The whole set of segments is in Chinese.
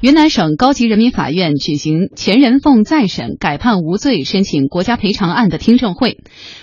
云南省高级人民法院举行钱仁凤再审改判无罪申请国家赔偿案的听证会。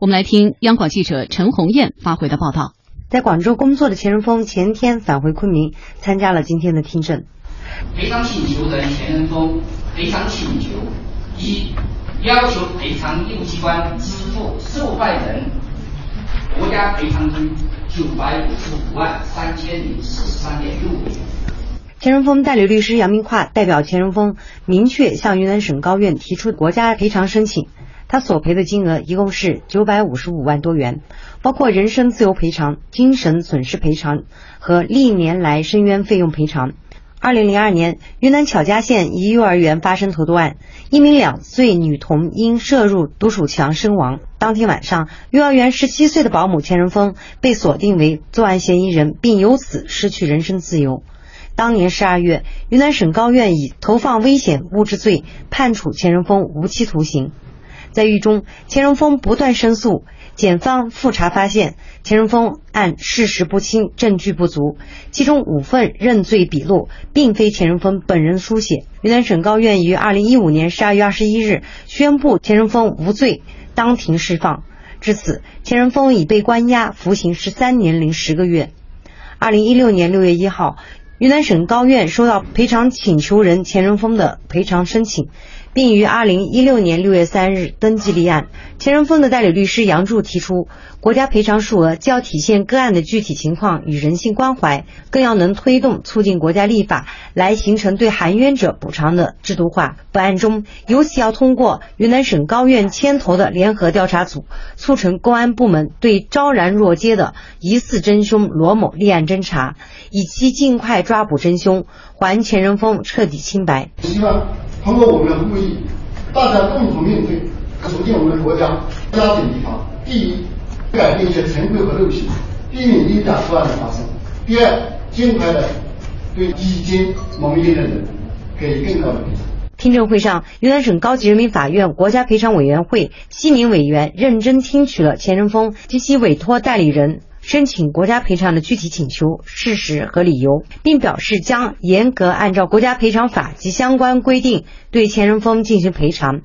我们来听央广记者陈红艳发回的报道。在广州工作的钱仁峰前天返回昆明，参加了今天的听证。赔偿请求人钱仁峰赔偿请求一，要求赔偿义务机关支付受害人国家赔偿金九百五十五万三千零四十三点六元。钱仁峰代理律师杨明跨代表钱仁峰明确向云南省高院提出国家赔偿申请，他索赔的金额一共是九百五十五万多元，包括人身自由赔偿、精神损失赔偿和历年来申冤费用赔偿。二零零二年，云南巧家县一幼儿园发生投毒案，一名两岁女童因射入毒鼠强身亡。当天晚上，幼儿园十七岁的保姆钱仁峰被锁定为作案嫌疑人，并由此失去人身自由。当年十二月，云南省高院以投放危险物质罪判处钱仁峰无期徒刑。在狱中，钱仁峰不断申诉，检方复查发现，钱仁峰案事实不清，证据不足，其中五份认罪笔录并非钱仁峰本人书写。云南省高院于二零一五年十二月二十一日宣布钱仁峰无罪，当庭释放。至此，钱仁峰已被关押服刑十三年零十个月。二零一六年六月一号。云南省高院收到赔偿请求人钱仁峰的赔偿申请，并于二零一六年六月三日登记立案。钱仁峰的代理律师杨柱提出，国家赔偿数额既要体现个案的具体情况与人性关怀，更要能推动促进国家立法，来形成对含冤者补偿的制度化。本案中，尤其要通过云南省高院牵头的联合调查组，促成公安部门对昭然若揭的疑似真凶罗某立案侦查，以期尽快抓捕真凶，还钱仁峰彻底清白。希望通过我们的呼吁，大家共同面对。促进我们国家加紧预防。第一，改变一些陈规和陋习，避免冤假错案的发生；第二，尽快的对已经蒙冤的人给予更高的赔偿。听证会上，云南省高级人民法院国家赔偿委员会七名委员认真听取了钱仁峰及其委托代理人申请国家赔偿的具体请求、事实和理由，并表示将严格按照国家赔偿法及相关规定对钱仁峰进行赔偿。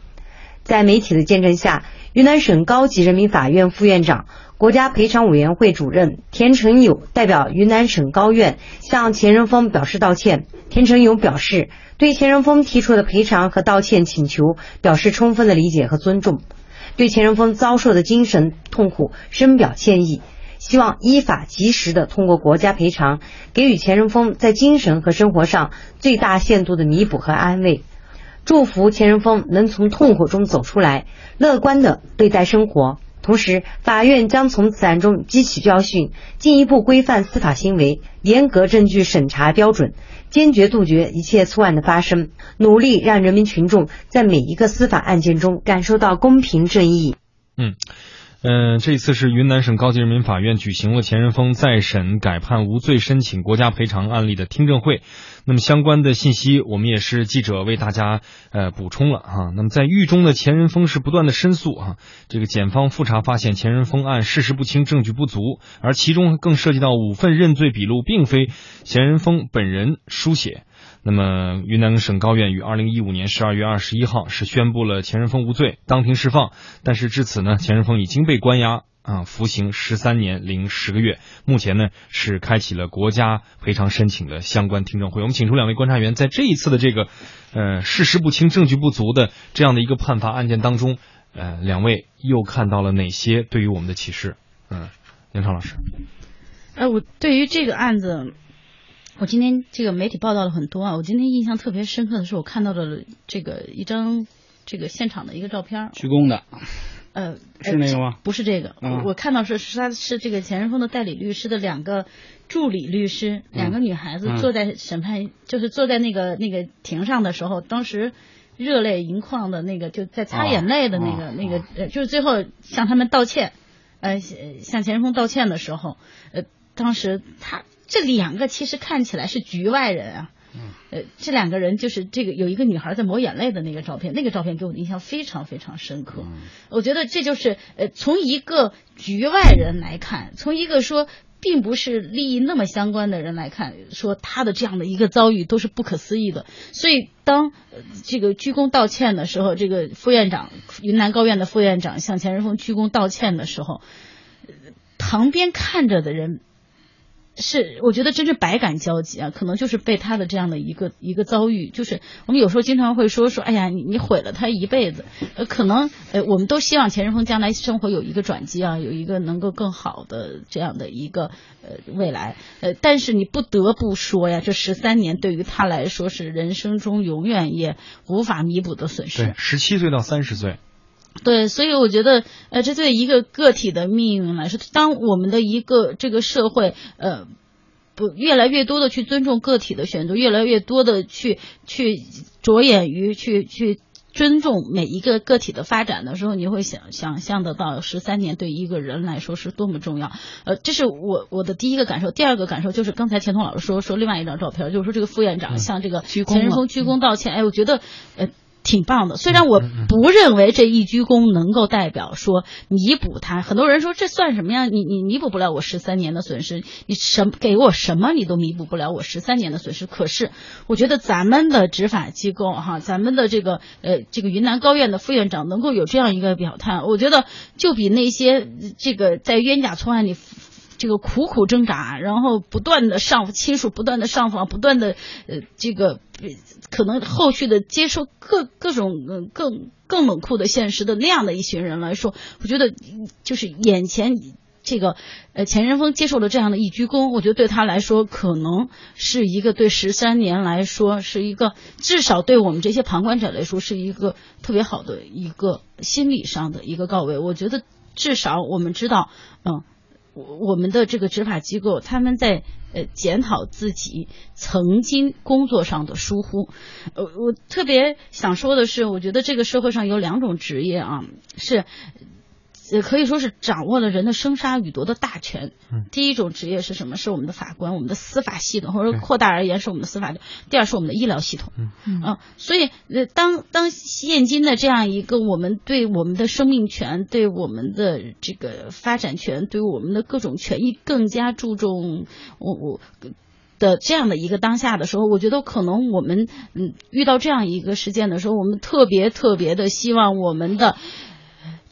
在媒体的见证下，云南省高级人民法院副院长、国家赔偿委员会主任田成友代表云南省高院向钱仁峰表示道歉。田成友表示，对钱仁峰提出的赔偿和道歉请求表示充分的理解和尊重，对钱仁峰遭受的精神痛苦深表歉意，希望依法及时的通过国家赔偿，给予钱仁峰在精神和生活上最大限度的弥补和安慰。祝福钱仁峰能从痛苦中走出来，乐观的对待生活。同时，法院将从此案中汲取教训，进一步规范司法行为，严格证据审查标准，坚决杜绝一切错案的发生，努力让人民群众在每一个司法案件中感受到公平正义。嗯。嗯，这次是云南省高级人民法院举行了钱仁峰再审改判无罪申请国家赔偿案例的听证会。那么相关的信息，我们也是记者为大家呃补充了哈。那么在狱中的钱仁峰是不断的申诉啊，这个检方复查发现钱仁峰案事实不清，证据不足，而其中更涉及到五份认罪笔录并非钱仁峰本人书写。那么，云南省高院于二零一五年十二月二十一号是宣布了钱仁峰无罪，当庭释放。但是至此呢，钱仁峰已经被关押啊，服刑十三年零十个月。目前呢，是开启了国家赔偿申请的相关听证会。我们请出两位观察员，在这一次的这个呃事实不清、证据不足的这样的一个判罚案件当中，呃，两位又看到了哪些对于我们的启示？嗯，杨超老师。呃，我对于这个案子。我今天这个媒体报道了很多啊，我今天印象特别深刻的是，我看到了这个一张这个现场的一个照片，鞠躬的，呃，是那个吗？不是这个，我看到是是他是这个钱仁峰的代理律师的两个助理律师，两个女孩子坐在审判，就是坐在那个那个庭上的时候，当时热泪盈眶的那个就在擦眼泪的那个那个，呃，就是最后向他们道歉，呃，向钱仁峰道歉的时候，呃，当时他。这两个其实看起来是局外人啊，呃，这两个人就是这个有一个女孩在抹眼泪的那个照片，那个照片给我的印象非常非常深刻。我觉得这就是呃，从一个局外人来看，从一个说并不是利益那么相关的人来看，说他的这样的一个遭遇都是不可思议的。所以当这个鞠躬道歉的时候，这个副院长云南高院的副院长向钱仁峰鞠躬道歉的时候，旁边看着的人。是，我觉得真是百感交集啊，可能就是被他的这样的一个一个遭遇，就是我们有时候经常会说说，哎呀，你你毁了他一辈子，呃，可能呃，我们都希望钱仁峰将来生活有一个转机啊，有一个能够更好的这样的一个呃未来，呃，但是你不得不说呀，这十三年对于他来说是人生中永远也无法弥补的损失。对，十七岁到三十岁。对，所以我觉得，呃，这对一个个体的命运来说，当我们的一个这个社会，呃，不越来越多的去尊重个体的选择，越来越多的去去着眼于去去尊重每一个个体的发展的时候，你会想想象得到十三年对一个人来说是多么重要。呃，这是我我的第一个感受，第二个感受就是刚才钱彤老师说说另外一张照片，就是说这个副院长向这个钱仁峰鞠躬道歉，哎，我觉得，呃。挺棒的，虽然我不认为这一鞠躬能够代表说弥补他。很多人说这算什么呀？你你弥补不了我十三年的损失，你什给我什么你都弥补不了我十三年的损失。可是我觉得咱们的执法机构哈，咱们的这个呃这个云南高院的副院长能够有这样一个表态，我觉得就比那些这个在冤假错案里。这个苦苦挣扎，然后不断的上亲属不断的上访，不断的呃这个可能后续的接受各各种更更冷酷的现实的那样的一群人来说，我觉得就是眼前这个呃钱仁峰接受了这样的一鞠躬，我觉得对他来说可能是一个对十三年来说是一个至少对我们这些旁观者来说是一个特别好的一个心理上的一个告慰。我觉得至少我们知道，嗯。我我们的这个执法机构，他们在呃检讨自己曾经工作上的疏忽。呃，我特别想说的是，我觉得这个社会上有两种职业啊，是。也可以说是掌握了人的生杀予夺的大权。第一种职业是什么？是我们的法官，我们的司法系统，或者扩大而言是我们的司法。第二是我们的医疗系统。嗯，所以呃，当当现今的这样一个我们对我们的生命权、对我们的这个发展权、对我们的各种权益更加注重我我的这样的一个当下的时候，我觉得可能我们嗯遇到这样一个事件的时候，我们特别特别的希望我们的。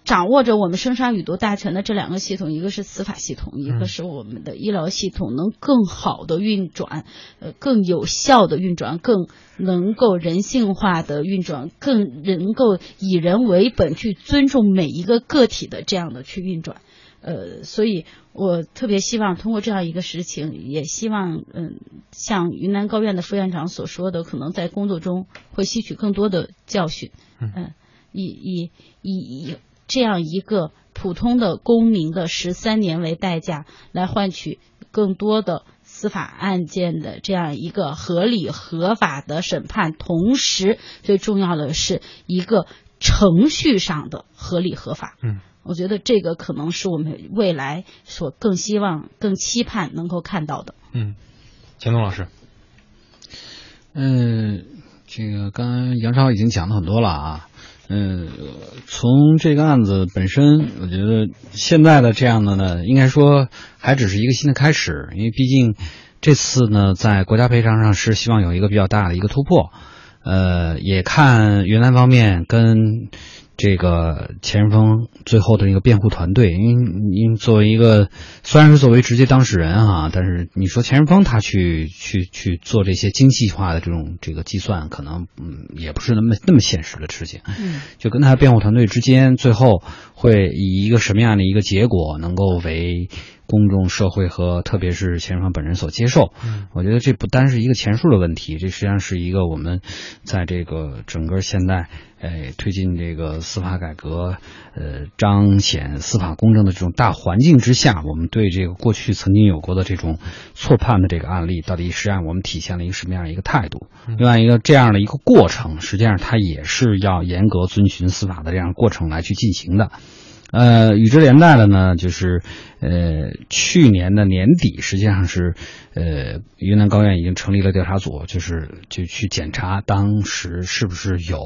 掌握着我们生杀予夺大权的这两个系统，一个是司法系统，一个是我们的医疗系统，能更好的运转，呃，更有效的运转，更能够人性化的运转，更能够以人为本去尊重每一个个体的这样的去运转，呃，所以我特别希望通过这样一个事情，也希望嗯，像云南高院的副院长所说的，可能在工作中会吸取更多的教训，嗯，以以以以。这样一个普通的公民的十三年为代价，来换取更多的司法案件的这样一个合理合法的审判，同时最重要的是一个程序上的合理合法。嗯，我觉得这个可能是我们未来所更希望、更期盼能够看到的。嗯，钱东老师，嗯，这个刚刚杨超已经讲了很多了啊。嗯，从这个案子本身，我觉得现在的这样的呢，应该说还只是一个新的开始，因为毕竟这次呢，在国家赔偿上是希望有一个比较大的一个突破，呃，也看云南方面跟。这个钱仁峰最后的那个辩护团队，因为因作为一个虽然是作为直接当事人啊，但是你说钱仁峰他去去去做这些精细化的这种这个计算，可能嗯也不是那么那么现实的事情。嗯，就跟他辩护团队之间，最后会以一个什么样的一个结果能够为。公众社会和特别是钱双本人所接受，嗯，我觉得这不单是一个钱数的问题，这实际上是一个我们在这个整个现代，哎，推进这个司法改革，呃，彰显司法公正的这种大环境之下，我们对这个过去曾经有过的这种错判的这个案例，到底实际上我们体现了一个什么样的一个态度？另外一个这样的一个过程，实际上它也是要严格遵循司法的这样过程来去进行的。呃，与之连带的呢，就是，呃，去年的年底，实际上是，呃，云南高院已经成立了调查组，就是就去检查当时是不是有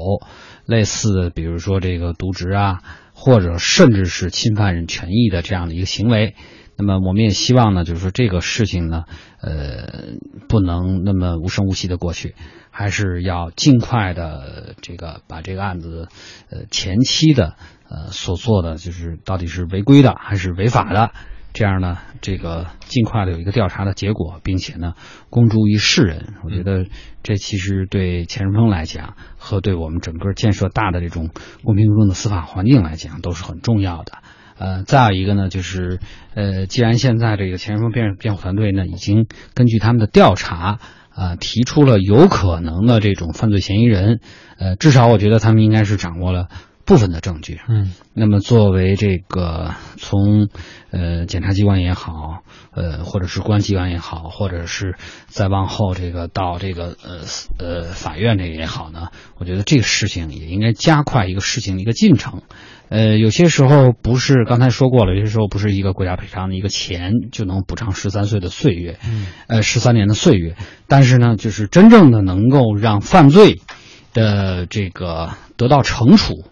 类似，比如说这个渎职啊，或者甚至是侵犯人权益的这样的一个行为。那么我们也希望呢，就是说这个事情呢，呃，不能那么无声无息的过去，还是要尽快的这个把这个案子，呃，前期的呃所做的就是到底是违规的还是违法的，这样呢，这个尽快的有一个调查的结果，并且呢，公诸于世人。我觉得这其实对钱仁峰来讲，和对我们整个建设大的这种公平公正的司法环境来讲，都是很重要的。呃，再有一个呢，就是呃，既然现在这个钱仁凤辩辩护团队呢，已经根据他们的调查啊，提出了有可能的这种犯罪嫌疑人，呃，至少我觉得他们应该是掌握了部分的证据。嗯，那么作为这个从呃检察机关也好，呃，或者是公安机关也好，或者是再往后这个到这个呃呃法院这个也好呢，我觉得这个事情也应该加快一个事情的一个进程。呃，有些时候不是刚才说过了，有些时候不是一个国家赔偿的一个钱就能补偿十三岁的岁月，嗯，呃，十三年的岁月。但是呢，就是真正的能够让犯罪的这个得到惩处，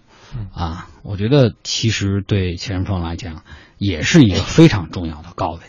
啊，我觉得其实对钱顺丰来讲也是一个非常重要的高位。